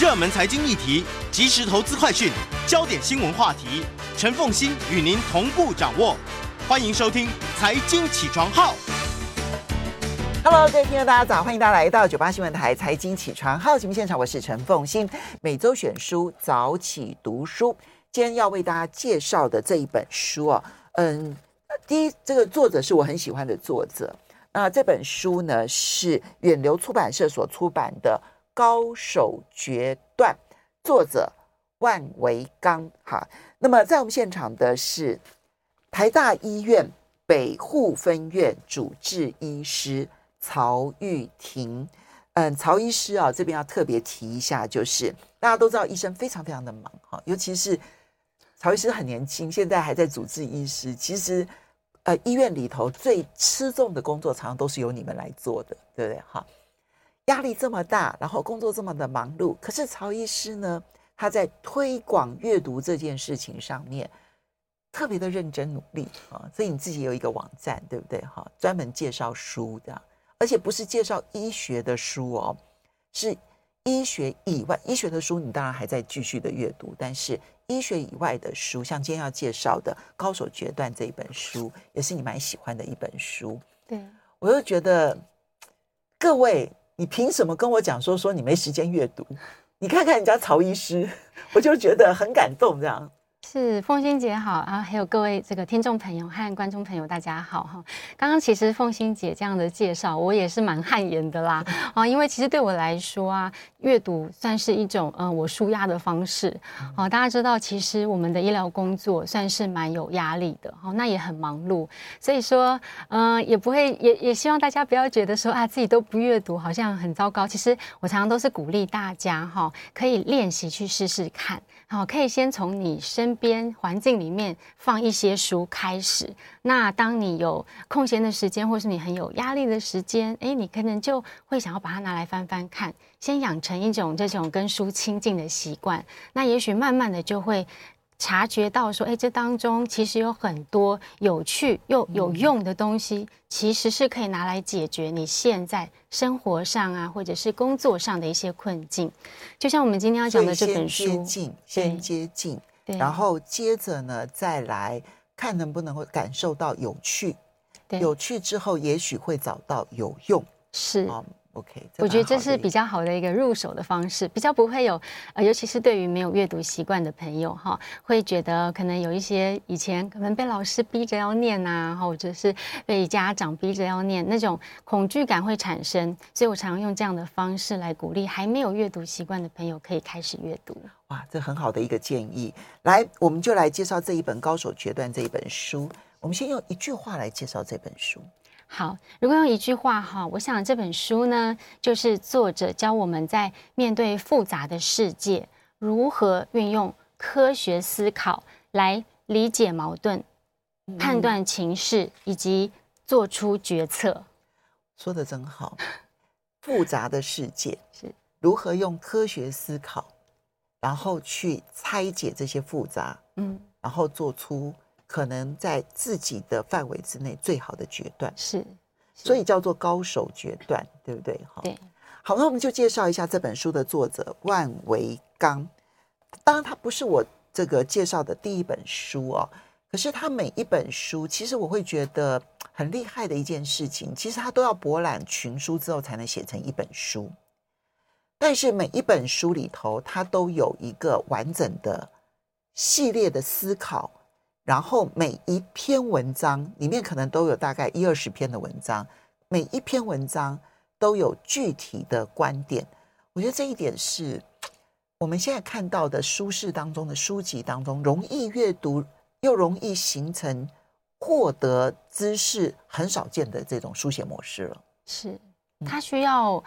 热门财经议题、即时投资快讯、焦点新闻话题，陈凤欣与您同步掌握。欢迎收听《财经起床号》。Hello，各位听众，大家早！欢迎大家来到九八新闻台《财经起床号》节目现场，我是陈凤欣。每周选书早起读书，今天要为大家介绍的这一本书啊，嗯，第一，这个作者是我很喜欢的作者。那这本书呢是远流出版社所出版的。高手决断，作者万维钢。哈，那么在我们现场的是台大医院北护分院主治医师曹玉婷。嗯，曹医师啊，这边要特别提一下，就是大家都知道医生非常非常的忙哈，尤其是曹医师很年轻，现在还在主治医师。其实，呃，医院里头最吃重的工作，常常都是由你们来做的，对不对？哈。压力这么大，然后工作这么的忙碌，可是曹医师呢，他在推广阅读这件事情上面特别的认真努力啊。所以你自己有一个网站，对不对？哈，专门介绍书的，而且不是介绍医学的书哦，是医学以外医学的书，你当然还在继续的阅读，但是医学以外的书，像今天要介绍的《高手决断》这一本书，也是你蛮喜欢的一本书。对，我又觉得各位。你凭什么跟我讲说说你没时间阅读？你看看人家曹医师，我就觉得很感动，这样。是凤馨姐好啊，还有各位这个听众朋友和观众朋友，大家好哈。刚刚其实凤馨姐这样的介绍，我也是蛮汗颜的啦啊，因为其实对我来说啊，阅读算是一种嗯我舒压的方式啊。大家知道，其实我们的医疗工作算是蛮有压力的哈，那也很忙碌，所以说嗯也不会也也希望大家不要觉得说啊自己都不阅读好像很糟糕。其实我常常都是鼓励大家哈，可以练习去试试看，好，可以先从你身。边环境里面放一些书开始，那当你有空闲的时间，或是你很有压力的时间，诶，你可能就会想要把它拿来翻翻看，先养成一种这种跟书亲近的习惯。那也许慢慢的就会察觉到说，哎，这当中其实有很多有趣又有用的东西，其实是可以拿来解决你现在生活上啊，或者是工作上的一些困境。就像我们今天要讲的这本书，先接近，先接近。然后接着呢，再来看能不能够感受到有趣，有趣之后，也许会找到有用。是。Um, OK，我觉得这是比较好的一个入手的方式，比较不会有呃，尤其是对于没有阅读习惯的朋友哈，会觉得可能有一些以前可能被老师逼着要念呐，或者是被家长逼着要念，那种恐惧感会产生。所以我常用这样的方式来鼓励还没有阅读习惯的朋友可以开始阅读。哇，这很好的一个建议。来，我们就来介绍这一本《高手决断》这一本书。我们先用一句话来介绍这本书。好，如果用一句话哈，我想这本书呢，就是作者教我们在面对复杂的世界，如何运用科学思考来理解矛盾、判断情势以及做出决策。说的真好，复杂的世界 是如何用科学思考，然后去拆解这些复杂，嗯，然后做出。可能在自己的范围之内最好的决断是，是，所以叫做高手决断，对不对？哈，对。好，那我们就介绍一下这本书的作者万维刚。当然，他不是我这个介绍的第一本书哦，可是他每一本书，其实我会觉得很厉害的一件事情，其实他都要博览群书之后才能写成一本书。但是每一本书里头，他都有一个完整的系列的思考。然后每一篇文章里面可能都有大概一二十篇的文章，每一篇文章都有具体的观点。我觉得这一点是我们现在看到的书市当中的书籍当中容易阅读又容易形成获得知识很少见的这种书写模式了。是，它需要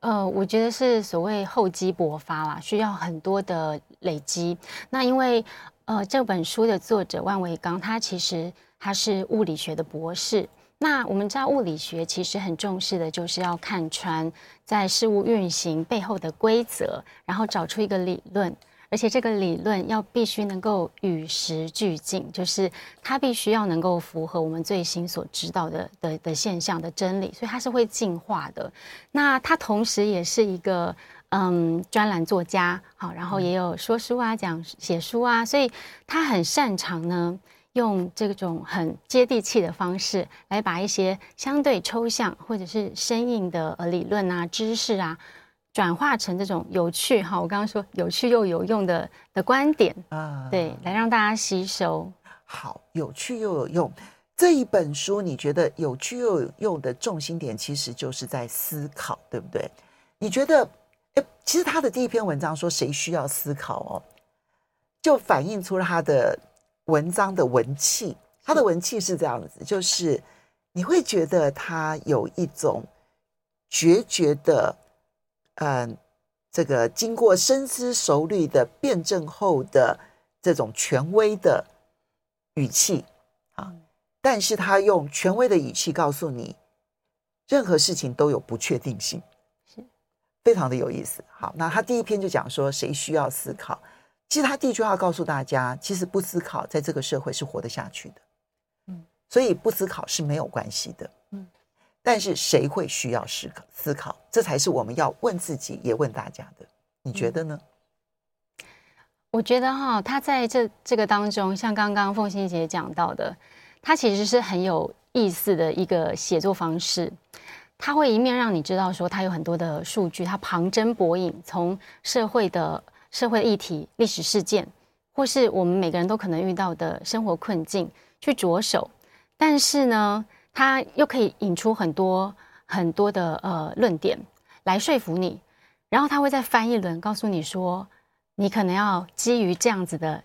呃，我觉得是所谓厚积薄发啦，需要很多的累积。那因为。呃，这本书的作者万维钢，他其实他是物理学的博士。那我们知道，物理学其实很重视的就是要看穿在事物运行背后的规则，然后找出一个理论，而且这个理论要必须能够与时俱进，就是它必须要能够符合我们最新所知道的的的现象的真理，所以它是会进化的。那它同时也是一个。嗯专栏作家，好，然后也有说书啊，讲写书啊，所以他很擅长呢，用这种很接地气的方式来把一些相对抽象或者是生硬的呃理论啊、知识啊，转化成这种有趣哈，我刚刚说有趣又有用的的观点啊，对，来让大家吸收。好，有趣又有用。这一本书，你觉得有趣又有用的重心点，其实就是在思考，对不对？你觉得，诶，其实他的第一篇文章说谁需要思考哦，就反映出了他的文章的文气。他的文气是这样子，就是你会觉得他有一种决绝的，嗯、呃，这个经过深思熟虑的辩证后的这种权威的语气啊。但是他用权威的语气告诉你，任何事情都有不确定性，是非常的有意思。好，那他第一篇就讲说谁需要思考？其实他第一句话告诉大家，其实不思考在这个社会是活得下去的。嗯，所以不思考是没有关系的。嗯，但是谁会需要思考？思考，这才是我们要问自己也问大家的。你觉得呢？我觉得哈，他在这这个当中，像刚刚凤欣姐讲到的。他其实是很有意思的一个写作方式，它会一面让你知道说它有很多的数据，它旁征博引，从社会的社会议题、历史事件，或是我们每个人都可能遇到的生活困境去着手，但是呢，它又可以引出很多很多的呃论点来说服你，然后他会再翻一轮，告诉你说，你可能要基于这样子的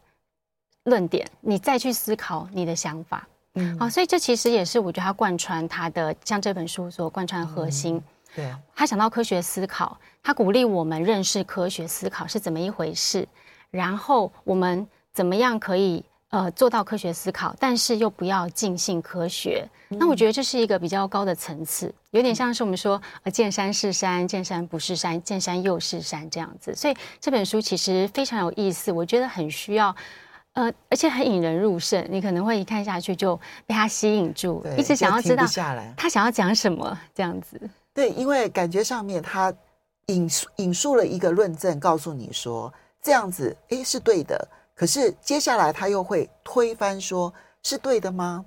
论点，你再去思考你的想法。嗯，好，所以这其实也是我觉得他贯穿他的像这本书所贯穿的核心。嗯、对，他想到科学思考，他鼓励我们认识科学思考是怎么一回事，然后我们怎么样可以呃做到科学思考，但是又不要尽信科学。嗯、那我觉得这是一个比较高的层次，有点像是我们说呃见山是山，见山不是山，见山又是山这样子。所以这本书其实非常有意思，我觉得很需要。呃，而且很引人入胜，你可能会一看下去就被他吸引住，对一直想要知道他想要讲什么这样子。对，因为感觉上面他引述引述了一个论证，告诉你说这样子诶是对的，可是接下来他又会推翻说是对的吗？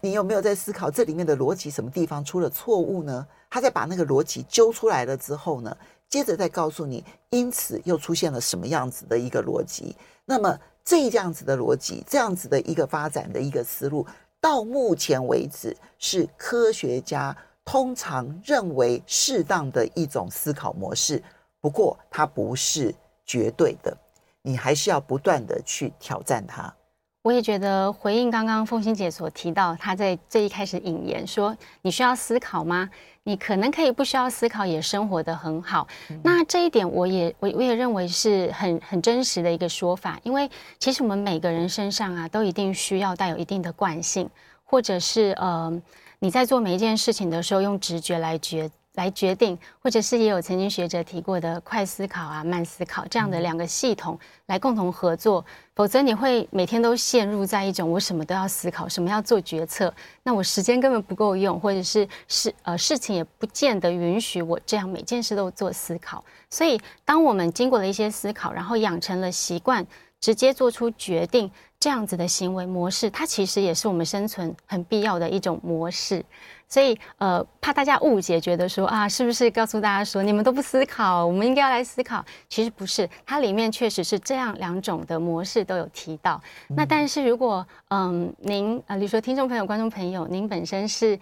你有没有在思考这里面的逻辑什么地方出了错误呢？他在把那个逻辑揪出来了之后呢，接着再告诉你，因此又出现了什么样子的一个逻辑，那么。这样子的逻辑，这样子的一个发展的一个思路，到目前为止是科学家通常认为适当的一种思考模式。不过，它不是绝对的，你还是要不断的去挑战它。我也觉得回应刚刚凤欣姐所提到，她在最一开始引言说：“你需要思考吗？你可能可以不需要思考，也生活得很好。嗯”那这一点，我也我我也认为是很很真实的一个说法，因为其实我们每个人身上啊，都一定需要带有一定的惯性，或者是呃，你在做每一件事情的时候，用直觉来决。来决定，或者是也有曾经学者提过的快思考啊、慢思考这样的两个系统来共同合作，否则你会每天都陷入在一种我什么都要思考，什么要做决策，那我时间根本不够用，或者是事呃事情也不见得允许我这样每件事都做思考。所以，当我们经过了一些思考，然后养成了习惯，直接做出决定这样子的行为模式，它其实也是我们生存很必要的一种模式。所以，呃，怕大家误解，觉得说啊，是不是告诉大家说你们都不思考，我们应该要来思考？其实不是，它里面确实是这样两种的模式都有提到。嗯、那但是如果，嗯，您啊，比如说听众朋友、观众朋友，您本身是。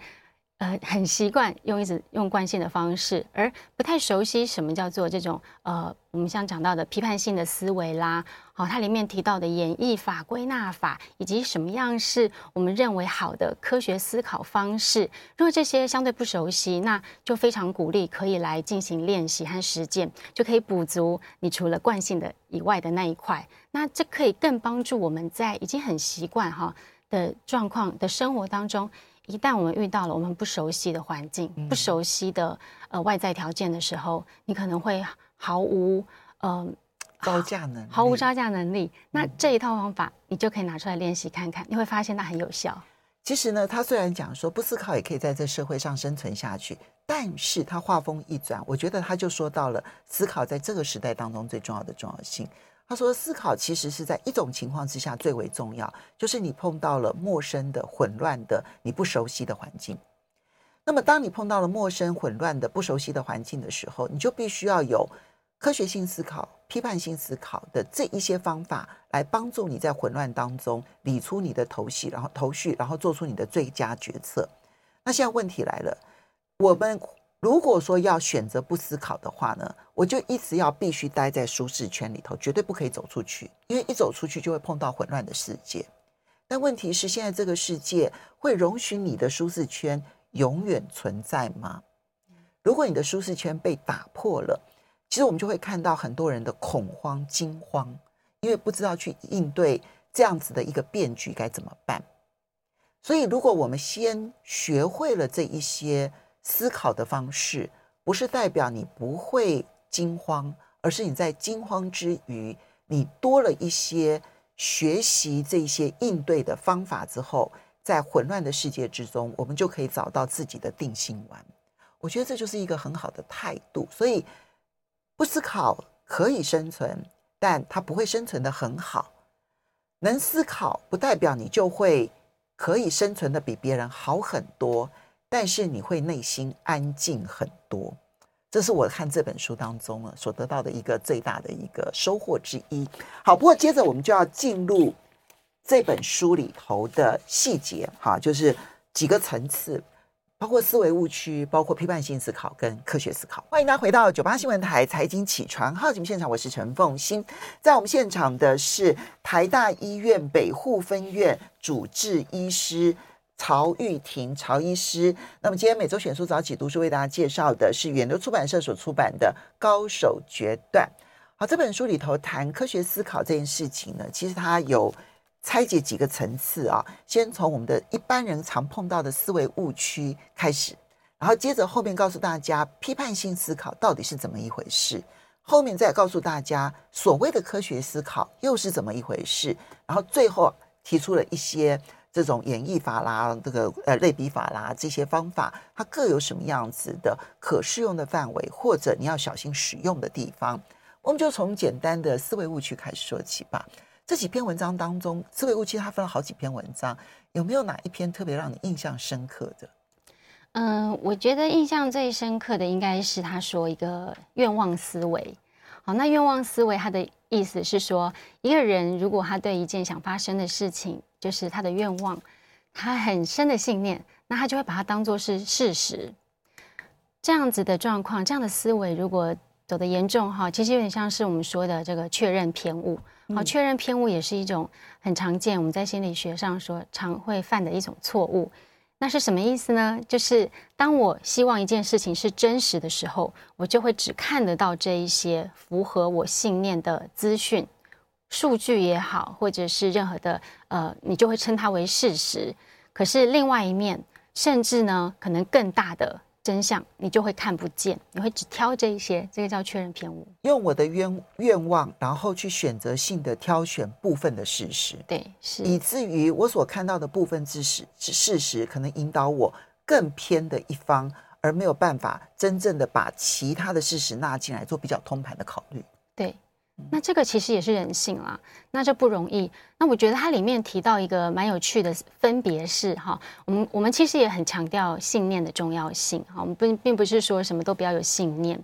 呃，很习惯用一直用惯性的方式，而不太熟悉什么叫做这种呃，我们像讲到的批判性的思维啦，好、它里面提到的演绎法、归纳法，以及什么样是我们认为好的科学思考方式。如果这些相对不熟悉，那就非常鼓励可以来进行练习和实践，就可以补足你除了惯性的以外的那一块。那这可以更帮助我们在已经很习惯哈的状况的生活当中。一旦我们遇到了我们不熟悉的环境、不熟悉的呃外在条件的时候，你可能会毫无呃招架能力，毫无招架能力。那这一套方法，你就可以拿出来练习看看，你会发现它很有效。其实呢，他虽然讲说不思考也可以在这社会上生存下去，但是他话锋一转，我觉得他就说到了思考在这个时代当中最重要的重要性。他说，思考其实是在一种情况之下最为重要，就是你碰到了陌生的、混乱的、你不熟悉的环境。那么，当你碰到了陌生、混乱的、不熟悉的环境的时候，你就必须要有科学性思考、批判性思考的这一些方法，来帮助你在混乱当中理出你的头绪，然后头绪，然后做出你的最佳决策。那现在问题来了，我们。如果说要选择不思考的话呢，我就一直要必须待在舒适圈里头，绝对不可以走出去，因为一走出去就会碰到混乱的世界。但问题是，现在这个世界会容许你的舒适圈永远存在吗？如果你的舒适圈被打破了，其实我们就会看到很多人的恐慌、惊慌，因为不知道去应对这样子的一个变局该怎么办。所以，如果我们先学会了这一些。思考的方式不是代表你不会惊慌，而是你在惊慌之余，你多了一些学习这些应对的方法之后，在混乱的世界之中，我们就可以找到自己的定心丸。我觉得这就是一个很好的态度。所以，不思考可以生存，但它不会生存的很好。能思考不代表你就会可以生存的比别人好很多。但是你会内心安静很多，这是我看这本书当中啊所得到的一个最大的一个收获之一。好，不过接着我们就要进入这本书里头的细节，哈，就是几个层次，包括思维误区，包括批判性思考跟科学思考。欢迎大家回到九八新闻台财经起床号节目现场，我是陈凤欣，在我们现场的是台大医院北护分院主治医师。曹玉婷，曹医师。那么今天每周选书早起读书为大家介绍的是远流出版社所出版的《高手决断》。好，这本书里头谈科学思考这件事情呢，其实它有拆解几个层次啊。先从我们的一般人常碰到的思维误区开始，然后接着后面告诉大家批判性思考到底是怎么一回事，后面再告诉大家所谓的科学思考又是怎么一回事，然后最后提出了一些。这种演绎法啦，这个呃类比法啦，这些方法它各有什么样子的可适用的范围，或者你要小心使用的地方，我们就从简单的思维误区开始说起吧。这几篇文章当中，思维误区它分了好几篇文章，有没有哪一篇特别让你印象深刻的？嗯，我觉得印象最深刻的应该是他说一个愿望思维。好，那愿望思维它的意思是说，一个人如果他对一件想发生的事情，就是他的愿望，他很深的信念，那他就会把它当做是事实。这样子的状况，这样的思维，如果走得严重哈，其实有点像是我们说的这个确认偏误。好，确认偏误也是一种很常见，我们在心理学上说常会犯的一种错误。那是什么意思呢？就是当我希望一件事情是真实的时候，我就会只看得到这一些符合我信念的资讯。数据也好，或者是任何的呃，你就会称它为事实。可是另外一面，甚至呢，可能更大的真相，你就会看不见。你会只挑这一些，这个叫确认偏误。用我的愿愿望，然后去选择性的挑选部分的事实，对，是以至于我所看到的部分知识事实，可能引导我更偏的一方，而没有办法真正的把其他的事实纳进来做比较通盘的考虑。对。那这个其实也是人性啦，那这不容易。那我觉得它里面提到一个蛮有趣的分别是哈，我们我们其实也很强调信念的重要性哈，我们并并不是说什么都不要有信念，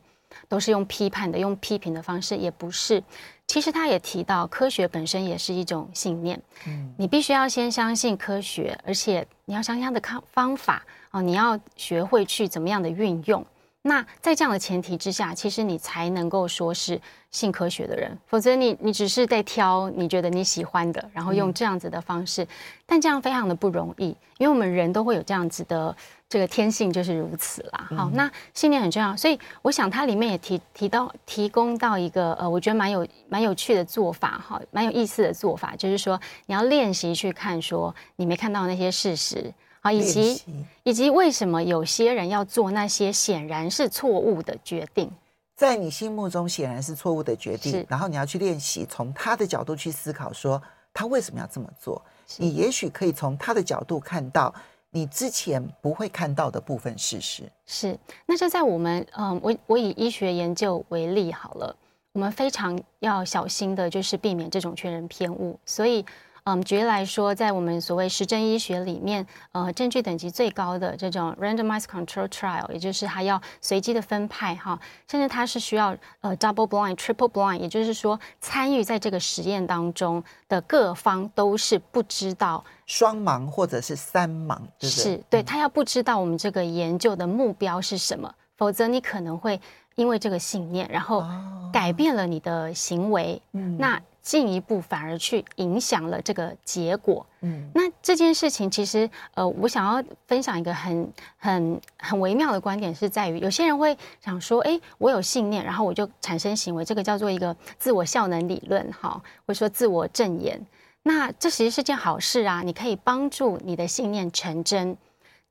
都是用批判的、用批评的方式，也不是。其实他也提到，科学本身也是一种信念，嗯，你必须要先相信科学，而且你要相信它的方方法哦，你要学会去怎么样的运用。那在这样的前提之下，其实你才能够说是性科学的人，否则你你只是在挑你觉得你喜欢的，然后用这样子的方式，嗯、但这样非常的不容易，因为我们人都会有这样子的这个天性，就是如此啦。好，那信念很重要，所以我想它里面也提提到提供到一个呃，我觉得蛮有蛮有趣的做法哈，蛮有意思的做法，就是说你要练习去看说你没看到那些事实。以及以及为什么有些人要做那些显然是错误的决定，在你心目中显然是错误的决定，然后你要去练习从他的角度去思考，说他为什么要这么做？你也许可以从他的角度看到你之前不会看到的部分事实。是，那就在我们嗯，我我以医学研究为例好了，我们非常要小心的就是避免这种确认偏误，所以。嗯，举例来说，在我们所谓实证医学里面，呃，证据等级最高的这种 randomized control trial，也就是它要随机的分派哈，甚至它是需要呃 double blind、triple blind，也就是说参与在这个实验当中的各方都是不知道双盲或者是三盲，对对？是对，他要不知道我们这个研究的目标是什么，否则你可能会因为这个信念，然后改变了你的行为，嗯，那。进一步反而去影响了这个结果。嗯，那这件事情其实，呃，我想要分享一个很、很、很微妙的观点，是在于有些人会想说，哎，我有信念，然后我就产生行为，这个叫做一个自我效能理论，哈，或者说自我证言。那这其实是件好事啊，你可以帮助你的信念成真。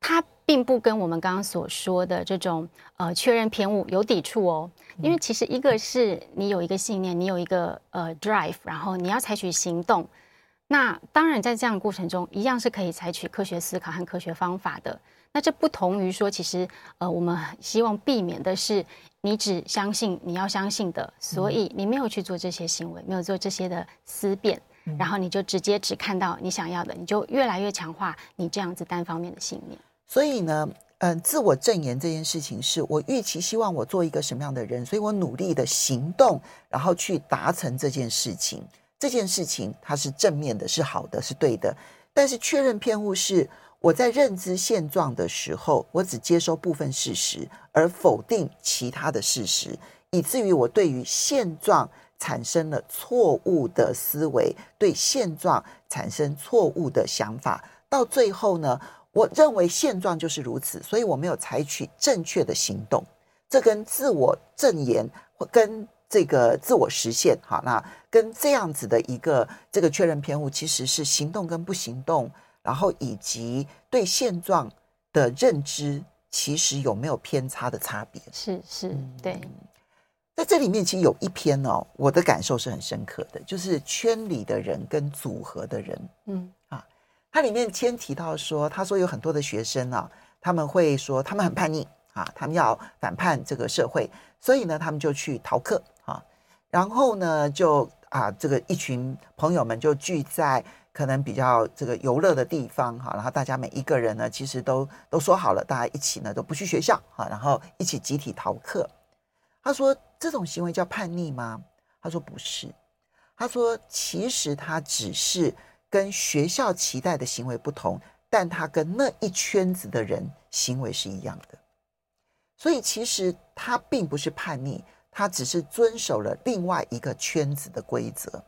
它并不跟我们刚刚所说的这种呃确认偏误有抵触哦。因为其实一个是你有一个信念，你有一个呃 drive，然后你要采取行动。那当然在这样的过程中，一样是可以采取科学思考和科学方法的。那这不同于说，其实呃我们希望避免的是你只相信你要相信的，所以你没有去做这些行为，没有做这些的思辨，然后你就直接只看到你想要的，你就越来越强化你这样子单方面的信念。所以呢。嗯，自我证言这件事情是我预期希望我做一个什么样的人，所以我努力的行动，然后去达成这件事情。这件事情它是正面的，是好的，是对的。但是确认偏误是我在认知现状的时候，我只接收部分事实，而否定其他的事实，以至于我对于现状产生了错误的思维，对现状产生错误的想法，到最后呢，我认为现状就是如此，所以我没有采取正确的行动。这跟自我证言或跟这个自我实现，好，那跟这样子的一个这个确认偏误，其实是行动跟不行动，然后以及对现状的认知，其实有没有偏差的差别？是是，对。在这里面，其实有一篇哦，我的感受是很深刻的，就是圈里的人跟组合的人，嗯。啊，它里面先提到说，他说有很多的学生啊，他们会说他们很叛逆啊，他们要反叛这个社会，所以呢，他们就去逃课啊，然后呢，就啊，这个一群朋友们就聚在可能比较这个游乐的地方哈，然后大家每一个人呢，其实都都说好了，大家一起呢都不去学校啊，然后一起集体逃课。他说这种行为叫叛逆吗？他说不是，他说其实他只是。跟学校期待的行为不同，但他跟那一圈子的人行为是一样的，所以其实他并不是叛逆，他只是遵守了另外一个圈子的规则，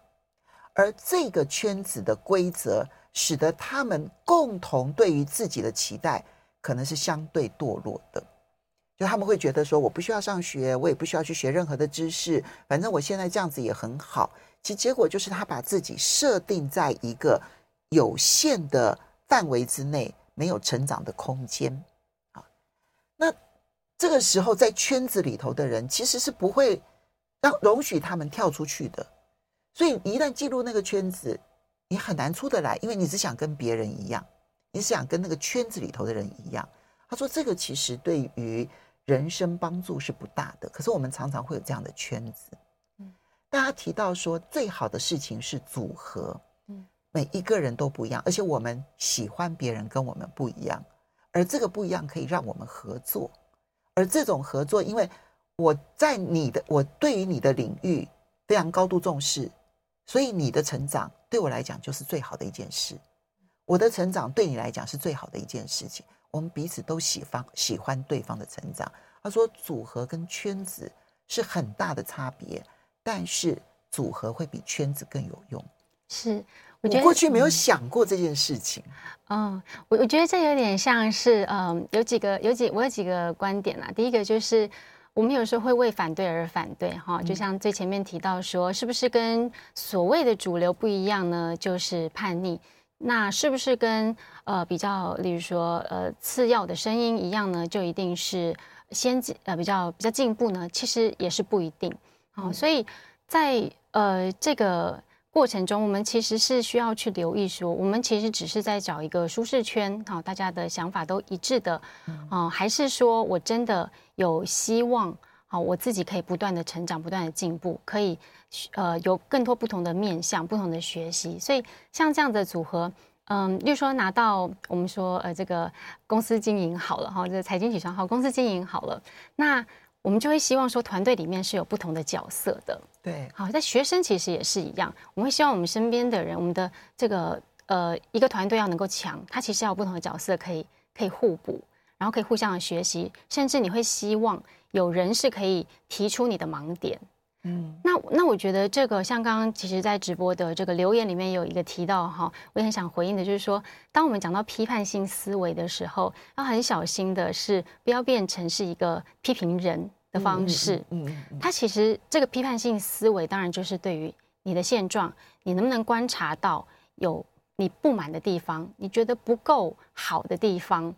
而这个圈子的规则使得他们共同对于自己的期待可能是相对堕落的，就他们会觉得说，我不需要上学，我也不需要去学任何的知识，反正我现在这样子也很好。其结果就是他把自己设定在一个有限的范围之内，没有成长的空间啊。那这个时候，在圈子里头的人其实是不会让容许他们跳出去的。所以，一旦进入那个圈子，你很难出得来，因为你只想跟别人一样，你是想跟那个圈子里头的人一样。他说，这个其实对于人生帮助是不大的。可是我们常常会有这样的圈子。大家提到说，最好的事情是组合，嗯，每一个人都不一样，而且我们喜欢别人跟我们不一样，而这个不一样可以让我们合作，而这种合作，因为我在你的，我对于你的领域非常高度重视，所以你的成长对我来讲就是最好的一件事，我的成长对你来讲是最好的一件事情，我们彼此都喜欢喜欢对方的成长。他说，组合跟圈子是很大的差别。但是组合会比圈子更有用，是我觉得我过去没有想过这件事情。嗯，我我觉得这有点像是，嗯，有几个有几我有几个观点啊。第一个就是我们有时候会为反对而反对，哈，就像最前面提到说，是不是跟所谓的主流不一样呢？就是叛逆。那是不是跟呃比较，例如说呃次要的声音一样呢？就一定是先进呃比较比较进步呢？其实也是不一定。哦，所以在呃这个过程中，我们其实是需要去留意说，我们其实只是在找一个舒适圈，好，大家的想法都一致的，哦，还是说我真的有希望，好，我自己可以不断的成长，不断的进步，可以呃有更多不同的面向，不同的学习。所以像这样的组合，嗯，例如说拿到我们说呃这个公司经营好了哈，这个财经起床号公司经营好了，那。我们就会希望说，团队里面是有不同的角色的。对，好，在学生其实也是一样。我们会希望我们身边的人，我们的这个呃一个团队要能够强，他其实要有不同的角色可以可以互补，然后可以互相的学习，甚至你会希望有人是可以提出你的盲点。嗯，那那我觉得这个像刚刚其实，在直播的这个留言里面有一个提到哈，我也很想回应的，就是说，当我们讲到批判性思维的时候，要很小心的是不要变成是一个批评人的方式。嗯，它其实这个批判性思维，当然就是对于你的现状，你能不能观察到有你不满的地方，你觉得不够好的地方。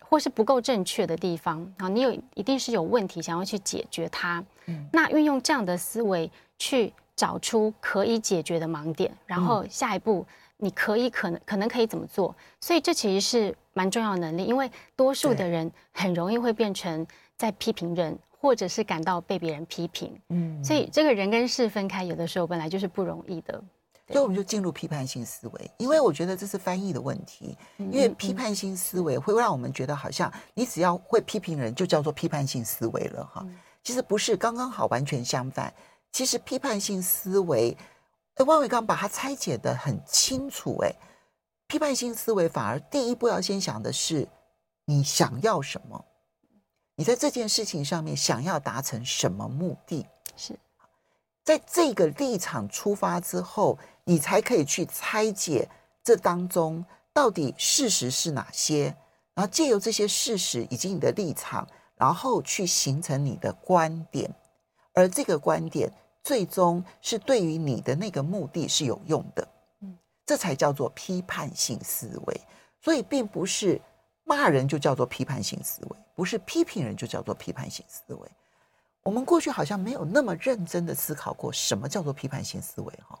或是不够正确的地方啊，你有一定是有问题，想要去解决它。嗯，那运用这样的思维去找出可以解决的盲点，然后下一步你可以可能可能可以怎么做？所以这其实是蛮重要的能力，因为多数的人很容易会变成在批评人，或者是感到被别人批评。嗯，所以这个人跟事分开，有的时候本来就是不容易的。所以我们就进入批判性思维，因为我觉得这是翻译的问题。因为批判性思维会让我们觉得好像你只要会批评人，就叫做批判性思维了哈。其实不是，刚刚好完全相反。其实批判性思维，哎，万伟刚把它拆解的很清楚。哎，批判性思维反而第一步要先想的是你想要什么，你在这件事情上面想要达成什么目的？是。在这个立场出发之后，你才可以去拆解这当中到底事实是哪些，然后借由这些事实以及你的立场，然后去形成你的观点，而这个观点最终是对于你的那个目的是有用的，嗯，这才叫做批判性思维。所以，并不是骂人就叫做批判性思维，不是批评人就叫做批判性思维。我们过去好像没有那么认真的思考过什么叫做批判性思维哈，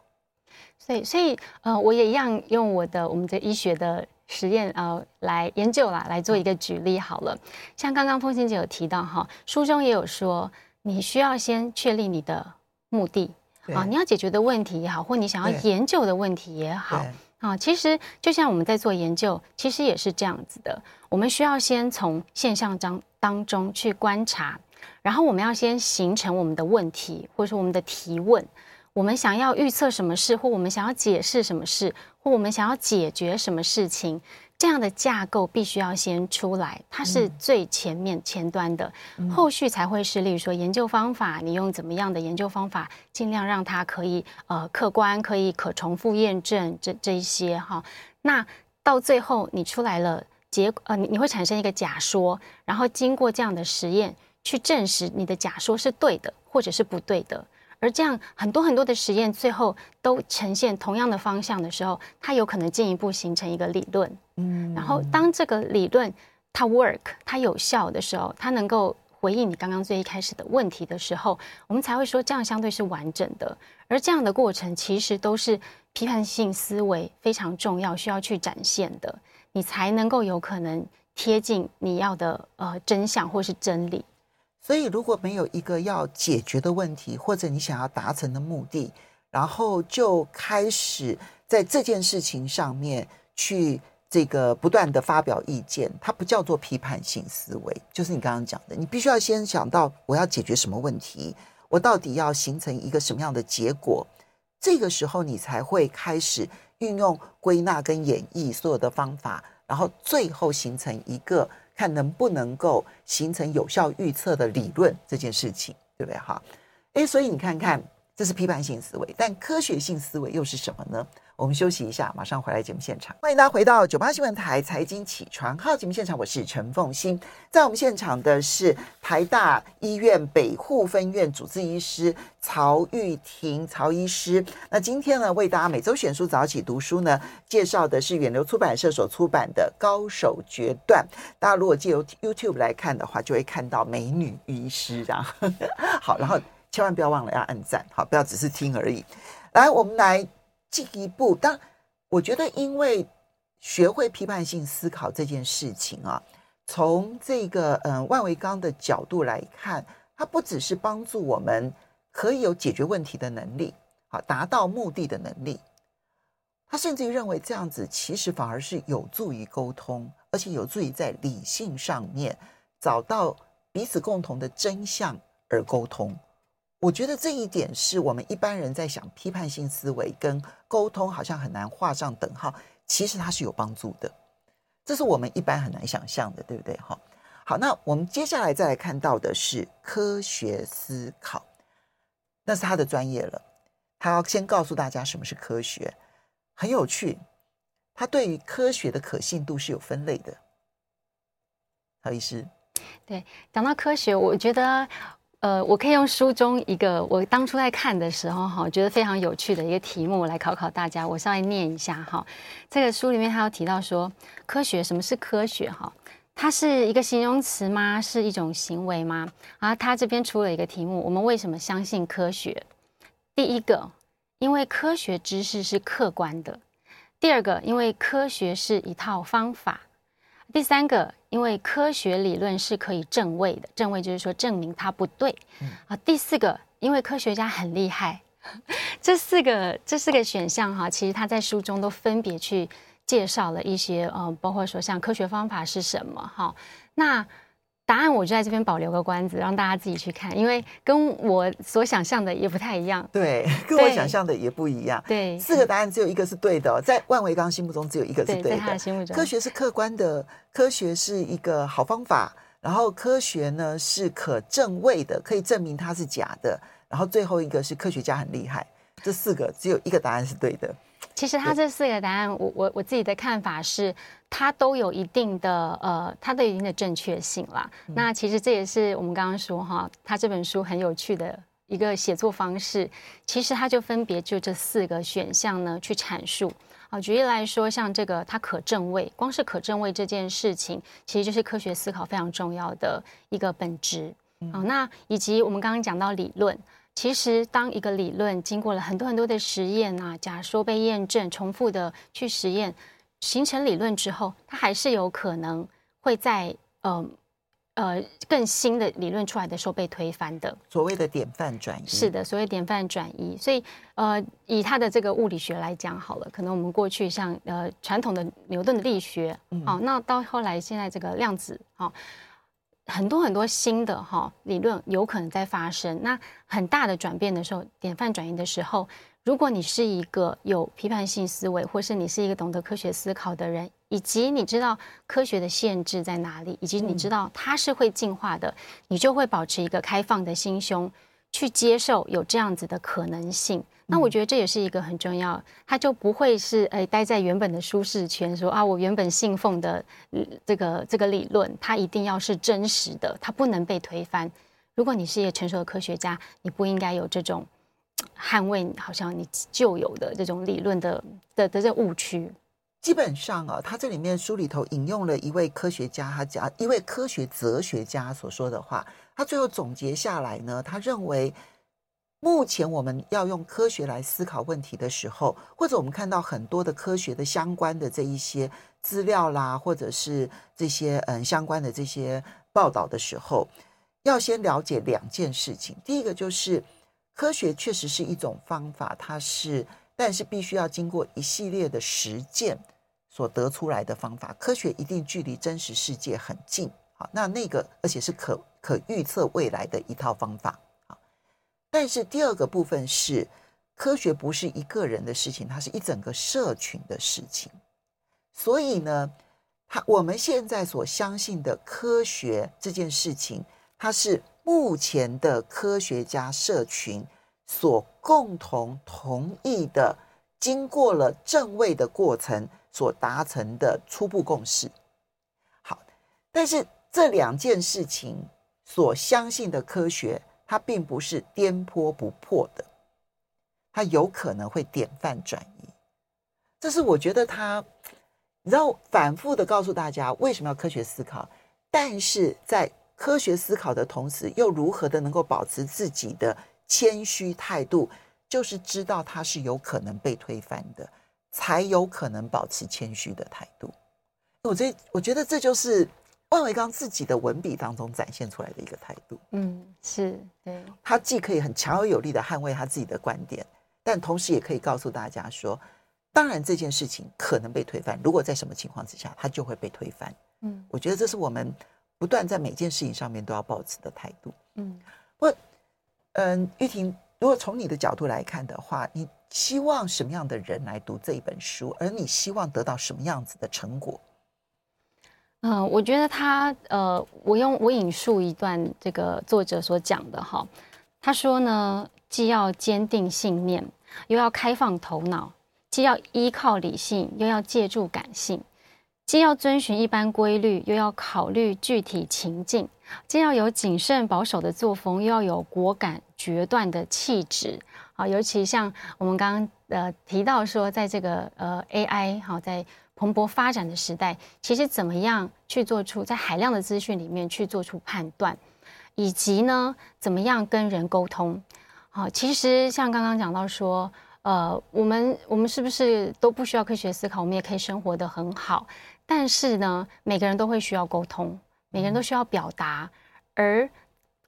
所以所以呃，我也一样用我的我们的医学的实验呃来研究啦，来做一个举例好了。像刚刚凤馨姐有提到哈，书中也有说，你需要先确立你的目的啊，你要解决的问题也好，或你想要研究的问题也好啊，其实就像我们在做研究，其实也是这样子的，我们需要先从现象当当中去观察。然后我们要先形成我们的问题，或者说我们的提问。我们想要预测什么事，或我们想要解释什么事，或我们想要解决什么事情，这样的架构必须要先出来，它是最前面前端的，后续才会是，例如说研究方法，你用怎么样的研究方法，尽量让它可以呃客观，可以可重复验证这这一些哈。那到最后你出来了结呃你你会产生一个假说，然后经过这样的实验。去证实你的假说是对的，或者是不对的，而这样很多很多的实验最后都呈现同样的方向的时候，它有可能进一步形成一个理论。嗯，然后当这个理论它 work，它有效的时候，它能够回应你刚刚最一开始的问题的时候，我们才会说这样相对是完整的。而这样的过程其实都是批判性思维非常重要，需要去展现的，你才能够有可能贴近你要的呃真相或是真理。所以，如果没有一个要解决的问题，或者你想要达成的目的，然后就开始在这件事情上面去这个不断的发表意见，它不叫做批判性思维。就是你刚刚讲的，你必须要先想到我要解决什么问题，我到底要形成一个什么样的结果，这个时候你才会开始运用归纳跟演绎所有的方法，然后最后形成一个。看能不能够形成有效预测的理论这件事情，对不对？哈，哎，所以你看看，这是批判性思维，但科学性思维又是什么呢？我们休息一下，马上回来节目现场。欢迎大家回到九八新闻台财经起床号节目现场，我是陈凤欣。在我们现场的是台大医院北护分院主治医师曹玉婷曹医师。那今天呢，为大家每周选书早起读书呢，介绍的是远流出版社所出版的《高手决断》。大家如果借由 YouTube 来看的话，就会看到美女医师这样。好，然后千万不要忘了要按赞，好，不要只是听而已。来，我们来。进一步，当我觉得，因为学会批判性思考这件事情啊，从这个嗯万维钢的角度来看，它不只是帮助我们可以有解决问题的能力，好，达到目的的能力。他甚至于认为这样子其实反而是有助于沟通，而且有助于在理性上面找到彼此共同的真相而沟通。我觉得这一点是我们一般人在想批判性思维跟沟通好像很难画上等号，其实它是有帮助的。这是我们一般很难想象的，对不对？哈，好，那我们接下来再来看到的是科学思考，那是他的专业了。他要先告诉大家什么是科学。很有趣，他对于科学的可信度是有分类的。何医师，对，讲到科学，我觉得，呃，我可以用书中一个我当初在看的时候，哈，觉得非常有趣的一个题目来考考大家。我稍微念一下哈，这个书里面他有提到说，科学什么是科学？哈，它是一个形容词吗？是一种行为吗？啊，他这边出了一个题目，我们为什么相信科学？第一个。因为科学知识是客观的，第二个，因为科学是一套方法，第三个，因为科学理论是可以证伪的，证伪就是说证明它不对，啊，第四个，因为科学家很厉害，这四个这四个选项哈，其实他在书中都分别去介绍了一些，呃，包括说像科学方法是什么哈，那。答案我就在这边保留个关子，让大家自己去看，因为跟我所想象的也不太一样。对，跟我想象的也不一样。对，四个答案只有一个是对的，在万维刚心目中只有一个是对的。对，在他的心目中，科学是客观的，科学是一个好方法，然后科学呢是可证伪的，可以证明它是假的，然后最后一个是科学家很厉害。这四个只有一个答案是对的。其实他这四个答案，我我我自己的看法是，它都有一定的呃，它都有一定的正确性啦。嗯、那其实这也是我们刚刚说哈，他这本书很有趣的一个写作方式。其实他就分别就这四个选项呢去阐述啊。举例来说，像这个它可证伪，光是可证伪这件事情，其实就是科学思考非常重要的一个本质。嗯、啊，那以及我们刚刚讲到理论。其实，当一个理论经过了很多很多的实验啊，假说被验证，重复的去实验，形成理论之后，它还是有可能会在呃呃更新的理论出来的时候被推翻的。所谓的典范转移。是的，所谓典范转移。所以呃，以它的这个物理学来讲好了，可能我们过去像呃传统的牛顿的力学，嗯、哦，那到后来现在这个量子，哦。很多很多新的哈理论有可能在发生，那很大的转变的时候，典范转移的时候，如果你是一个有批判性思维，或是你是一个懂得科学思考的人，以及你知道科学的限制在哪里，以及你知道它是会进化的，你就会保持一个开放的心胸，去接受有这样子的可能性。那我觉得这也是一个很重要，他就不会是诶待在原本的舒适圈，说啊，我原本信奉的这个这个理论，它一定要是真实的，它不能被推翻。如果你是一个成熟的科学家，你不应该有这种捍卫好像你旧有的这种理论的的的这误区。基本上啊，他这里面书里头引用了一位科学家，他讲一位科学哲学家所说的话，他最后总结下来呢，他认为。目前我们要用科学来思考问题的时候，或者我们看到很多的科学的相关的这一些资料啦，或者是这些嗯相关的这些报道的时候，要先了解两件事情。第一个就是科学确实是一种方法，它是，但是必须要经过一系列的实践所得出来的方法。科学一定距离真实世界很近，好，那那个而且是可可预测未来的一套方法。但是第二个部分是，科学不是一个人的事情，它是一整个社群的事情。所以呢，它我们现在所相信的科学这件事情，它是目前的科学家社群所共同同意的，经过了正位的过程所达成的初步共识。好，但是这两件事情所相信的科学。它并不是颠簸不破的，它有可能会典范转移。这是我觉得他，你知道，反复的告诉大家为什么要科学思考，但是在科学思考的同时，又如何的能够保持自己的谦虚态度，就是知道它是有可能被推翻的，才有可能保持谦虚的态度。我这我觉得这就是万维刚自己的文笔当中展现出来的一个态度。嗯，是对。他既可以很强而有力的捍卫他自己的观点，但同时也可以告诉大家说，当然这件事情可能被推翻，如果在什么情况之下，他就会被推翻。嗯，我觉得这是我们不断在每件事情上面都要保持的态度。嗯，我，嗯，玉婷，如果从你的角度来看的话，你希望什么样的人来读这一本书，而你希望得到什么样子的成果？嗯、我觉得他，呃，我用我引述一段这个作者所讲的哈，他说呢，既要坚定信念，又要开放头脑，既要依靠理性，又要借助感性，既要遵循一般规律，又要考虑具体情境，既要有谨慎保守的作风，又要有果敢决断的气质。啊，尤其像我们刚刚呃提到说，在这个呃 AI 好在。蓬勃发展的时代，其实怎么样去做出在海量的资讯里面去做出判断，以及呢，怎么样跟人沟通？好，其实像刚刚讲到说，呃，我们我们是不是都不需要科学思考，我们也可以生活得很好？但是呢，每个人都会需要沟通，每个人都需要表达，而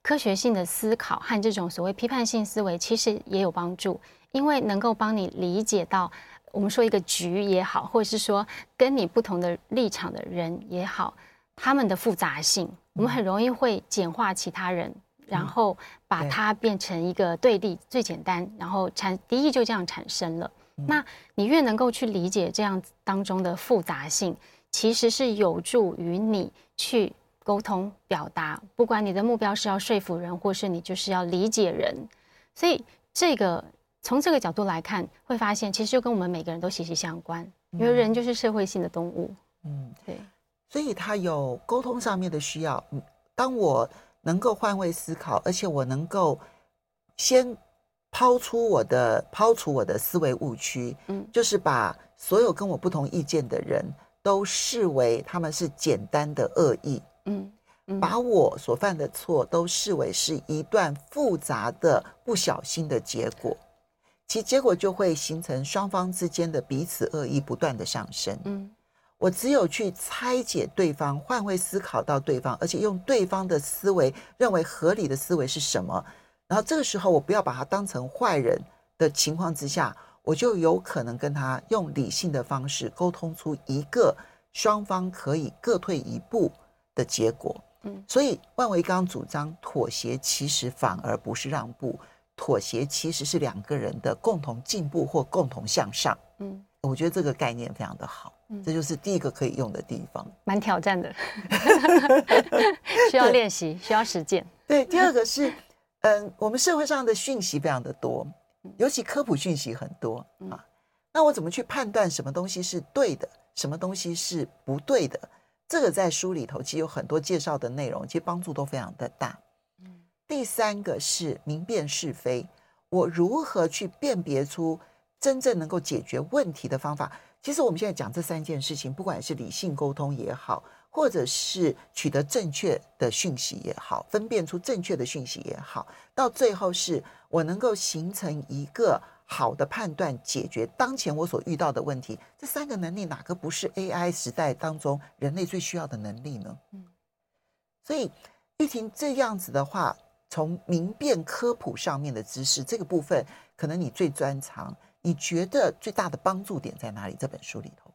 科学性的思考和这种所谓批判性思维，其实也有帮助，因为能够帮你理解到。我们说一个局也好，或者是说跟你不同的立场的人也好，他们的复杂性，我们很容易会简化其他人，然后把它变成一个对立，最简单，然后产敌意就这样产生了。那你越能够去理解这样当中的复杂性，其实是有助于你去沟通表达，不管你的目标是要说服人，或是你就是要理解人，所以这个。从这个角度来看，会发现其实就跟我们每个人都息息相关，因为人就是社会性的动物。嗯，对。所以他有沟通上面的需要。当我能够换位思考，而且我能够先抛出我的抛除我的思维误区，嗯，就是把所有跟我不同意见的人都视为他们是简单的恶意，嗯，嗯，把我所犯的错都视为是一段复杂的不小心的结果。其结果就会形成双方之间的彼此恶意不断的上升。嗯，我只有去拆解对方，换位思考到对方，而且用对方的思维认为合理的思维是什么，然后这个时候我不要把他当成坏人的情况之下，我就有可能跟他用理性的方式沟通出一个双方可以各退一步的结果。嗯，所以万维刚主张妥协，其实反而不是让步。妥协其实是两个人的共同进步或共同向上。嗯，我觉得这个概念非常的好。嗯，这就是第一个可以用的地方。蛮挑战的，需要练习，需要实践。对，第二个是，嗯，我们社会上的讯息非常的多，尤其科普讯息很多啊。那我怎么去判断什么东西是对的，什么东西是不对的？这个在书里头其实有很多介绍的内容，其实帮助都非常的大。第三个是明辨是非，我如何去辨别出真正能够解决问题的方法？其实我们现在讲这三件事情，不管是理性沟通也好，或者是取得正确的讯息也好，分辨出正确的讯息也好，到最后是我能够形成一个好的判断，解决当前我所遇到的问题。这三个能力哪个不是 AI 时代当中人类最需要的能力呢？嗯，所以玉婷这样子的话。从明辨科普上面的知识这个部分，可能你最专长。你觉得最大的帮助点在哪里？这本书里头，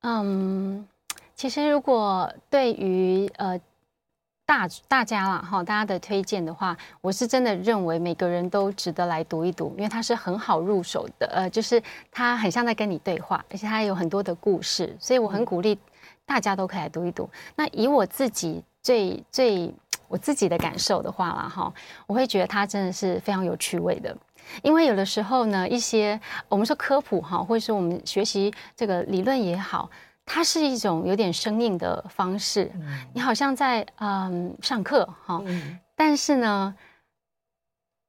嗯，其实如果对于呃大大家啦哈，大家的推荐的话，我是真的认为每个人都值得来读一读，因为它是很好入手的。呃，就是它很像在跟你对话，而且它有很多的故事，所以我很鼓励大家都可以来读一读。那以我自己最最。我自己的感受的话啦，哈，我会觉得它真的是非常有趣味的，因为有的时候呢，一些我们说科普哈，或者是我们学习这个理论也好，它是一种有点生硬的方式，你好像在嗯上课哈，但是呢，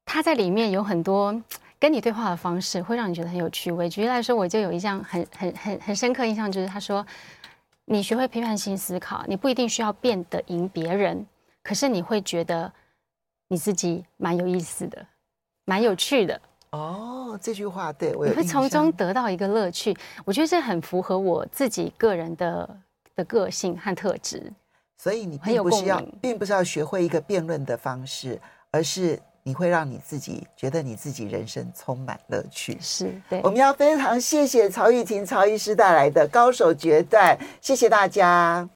它在里面有很多 跟你对话的方式，会让你觉得很有趣味。举例来说，我就有一项很很很很深刻印象，就是他说，你学会批判性思考，你不一定需要变得赢别人。可是你会觉得你自己蛮有意思的，蛮有趣的。哦，这句话对我有你会从中得到一个乐趣。我觉得这很符合我自己个人的的个性和特质。所以你并不是要，并不是要学会一个辩论的方式，而是你会让你自己觉得你自己人生充满乐趣。是对。我们要非常谢谢曹玉婷曹医师带来的高手决断，谢谢大家。